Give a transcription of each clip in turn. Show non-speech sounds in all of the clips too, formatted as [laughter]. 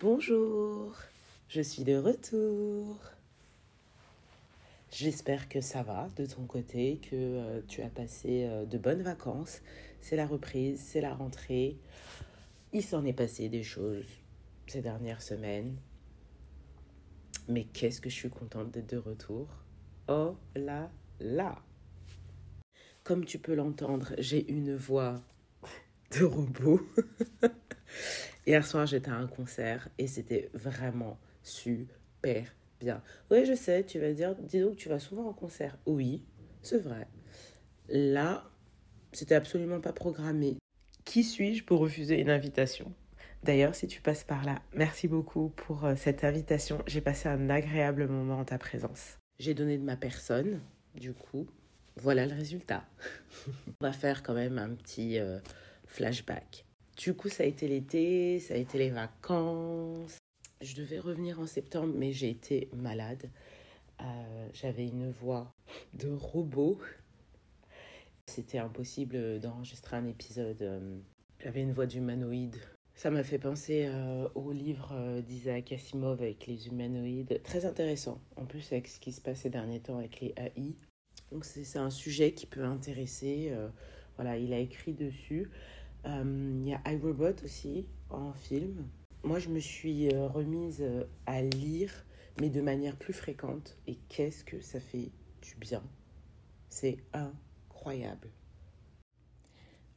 Bonjour, je suis de retour. J'espère que ça va de ton côté, que euh, tu as passé euh, de bonnes vacances. C'est la reprise, c'est la rentrée. Il s'en est passé des choses ces dernières semaines. Mais qu'est-ce que je suis contente d'être de retour. Oh là là. Comme tu peux l'entendre, j'ai une voix de robot. [laughs] Hier soir, j'étais à un concert et c'était vraiment super bien. Oui, je sais, tu vas dire, dis donc, tu vas souvent en concert. Oui, c'est vrai. Là, c'était absolument pas programmé. Qui suis-je pour refuser une invitation? D'ailleurs, si tu passes par là, merci beaucoup pour euh, cette invitation. J'ai passé un agréable moment en ta présence. J'ai donné de ma personne, du coup, voilà le résultat. [laughs] On va faire quand même un petit euh, flashback. Du coup, ça a été l'été, ça a été les vacances. Je devais revenir en septembre, mais j'ai été malade. Euh, J'avais une voix de robot. C'était impossible d'enregistrer un épisode. euh, J'avais une voix d'humanoïde. Ça m'a fait penser euh, au livre d'Isaac Asimov avec les humanoïdes. Très intéressant. En plus, avec ce qui se passe ces derniers temps avec les AI. Donc, c'est un sujet qui peut intéresser. voilà, il a écrit dessus. Euh, Il y a iRobot aussi en film. Moi, je me suis euh, remise euh, à lire, mais de manière plus fréquente. Et qu'est-ce que ça fait du bien? C'est incroyable.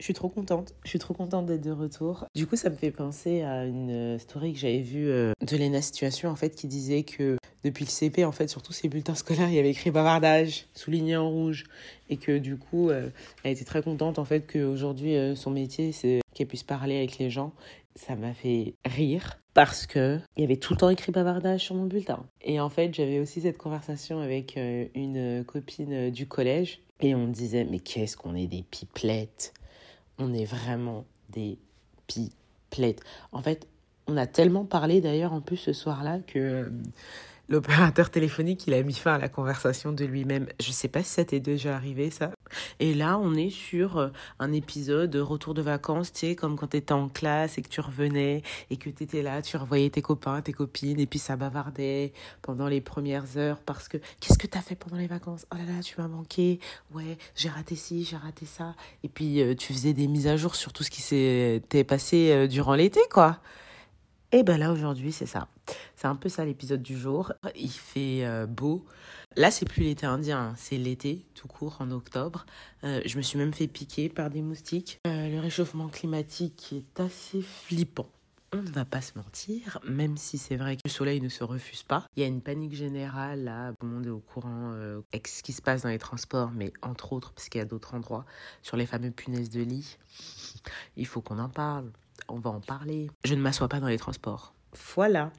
Je suis trop contente. Je suis trop contente d'être de retour. Du coup, ça me fait penser à une euh, story que j'avais vue euh, de Lena Situation, en fait, qui disait que depuis le CP, en fait, sur tous ses bulletins scolaires, il y avait écrit bavardage, souligné en rouge. Et que du coup, euh, elle était très contente, en fait, qu'aujourd'hui, son métier, c'est qu'elle puisse parler avec les gens. Ça m'a fait rire parce que il y avait tout le temps écrit bavardage sur mon bulletin. Et en fait, j'avais aussi cette conversation avec une copine du collège. Et on disait, mais qu'est-ce qu'on est des pipelettes? On est vraiment des pipelettes. En fait, on a tellement parlé d'ailleurs en plus ce soir-là que euh, l'opérateur téléphonique, il a mis fin à la conversation de lui-même. Je sais pas si ça t'est déjà arrivé ça. Et là, on est sur euh, un épisode de retour de vacances, tu sais, comme quand tu étais en classe et que tu revenais et que tu étais là, tu revoyais tes copains, tes copines et puis ça bavardait pendant les premières heures parce que qu'est-ce que t'as fait pendant les vacances? Oh là là, tu m'as manqué. Ouais, j'ai raté ci, j'ai raté ça. Et puis euh, tu faisais des mises à jour sur tout ce qui s'était passé euh, durant l'été, quoi. Et ben là aujourd'hui c'est ça. C'est un peu ça l'épisode du jour. Il fait euh, beau. Là c'est plus l'été indien, hein. c'est l'été tout court en octobre. Euh, je me suis même fait piquer par des moustiques. Euh, le réchauffement climatique est assez flippant. On ne va pas se mentir, même si c'est vrai que le soleil ne se refuse pas. Il y a une panique générale là, tout le monde est au courant avec ce qui se passe dans les transports, mais entre autres, parce qu'il y a d'autres endroits, sur les fameux punaises de lit. Il faut qu'on en parle on va en parler. Je ne m'assois pas dans les transports. Voilà,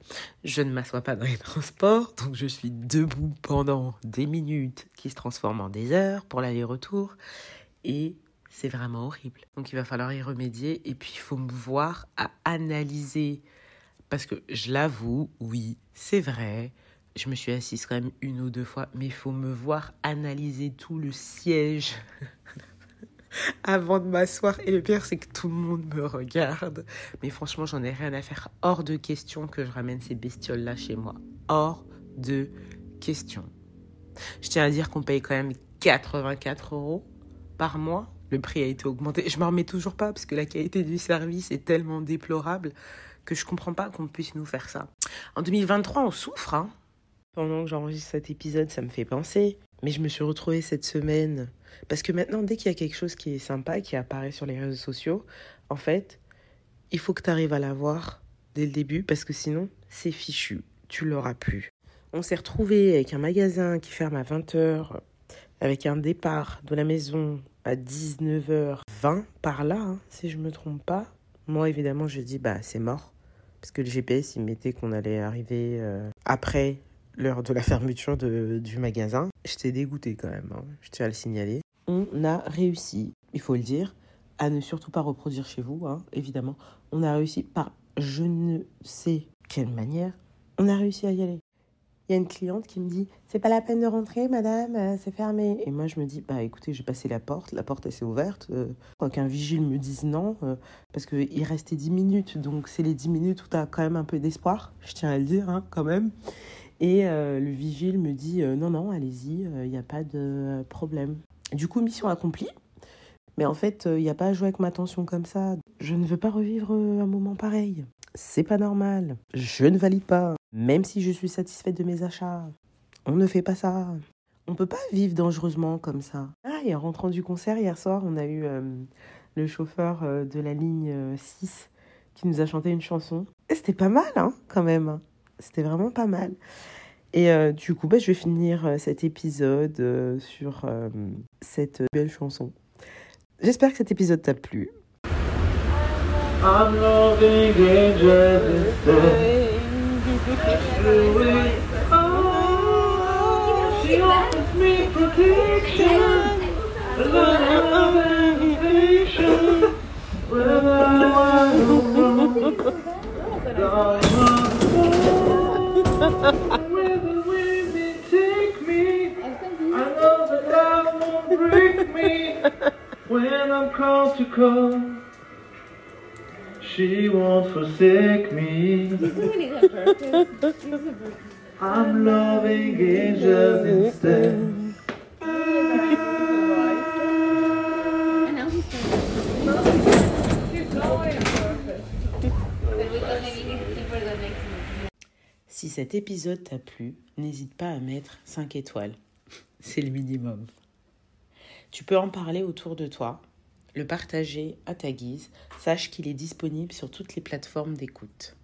je ne m'assois pas dans les transports, donc je suis debout pendant des minutes qui se transforment en des heures pour l'aller-retour. Et c'est vraiment horrible. Donc il va falloir y remédier et puis il faut me voir à analyser. Parce que je l'avoue, oui, c'est vrai. Je me suis assise quand même une ou deux fois, mais il faut me voir analyser tout le siège [laughs] avant de m'asseoir. Et le pire, c'est que tout le monde me regarde. Mais franchement, j'en ai rien à faire. Hors de question que je ramène ces bestioles-là chez moi. Hors de question. Je tiens à dire qu'on paye quand même 84 euros par mois. Le prix a été augmenté. Je m'en remets toujours pas parce que la qualité du service est tellement déplorable que je comprends pas qu'on puisse nous faire ça. En 2023, on souffre. Hein. Pendant que j'enregistre cet épisode, ça me fait penser. Mais je me suis retrouvée cette semaine. Parce que maintenant, dès qu'il y a quelque chose qui est sympa, qui apparaît sur les réseaux sociaux, en fait, il faut que tu arrives à l'avoir dès le début, parce que sinon, c'est fichu. Tu l'auras plus. On s'est retrouvé avec un magasin qui ferme à 20h, avec un départ de la maison à 19h20 par là, hein, si je me trompe pas. Moi, évidemment, je dis, bah, c'est mort. Parce que le GPS, il mettait qu'on allait arriver euh, après l'heure de la fermeture de, du magasin. J'étais dégoûtée quand même, hein, je tiens à le signaler. On a réussi, il faut le dire, à ne surtout pas reproduire chez vous, hein, évidemment. On a réussi par je ne sais quelle manière, on a réussi à y aller. il y a une cliente qui me dit C'est pas la peine de rentrer, madame, euh, c'est fermé. Et moi, je me dis Bah écoutez, j'ai passé la porte, la porte elle s'est ouverte. Euh, qu'un vigile me dise non, euh, parce qu'il restait 10 minutes, donc c'est les 10 minutes où tu as quand même un peu d'espoir, je tiens à le dire, hein, quand même. Et le vigile me dit Non, non, allez-y, il n'y a pas de problème. Du coup, mission accomplie. Mais en fait, il n'y a pas à jouer avec ma tension comme ça. Je ne veux pas revivre un moment pareil. C'est pas normal. Je ne valide pas. Même si je suis satisfaite de mes achats. On ne fait pas ça. On peut pas vivre dangereusement comme ça. Ah, et en rentrant du concert hier soir, on a eu euh, le chauffeur euh, de la ligne 6 euh, qui nous a chanté une chanson. C'était pas mal, hein, quand même. C'était vraiment pas mal. Et du coup, bah, je vais finir cet épisode sur cette belle chanson. J'espère que cet épisode t'a plu. I'm loving me protection, when I'm called to call. She won't forsake me. I'm loving angels instead. Si cet épisode t'a plu, n'hésite pas à mettre 5 étoiles. C'est le minimum. Tu peux en parler autour de toi le partager à ta guise. Sache qu'il est disponible sur toutes les plateformes d'écoute.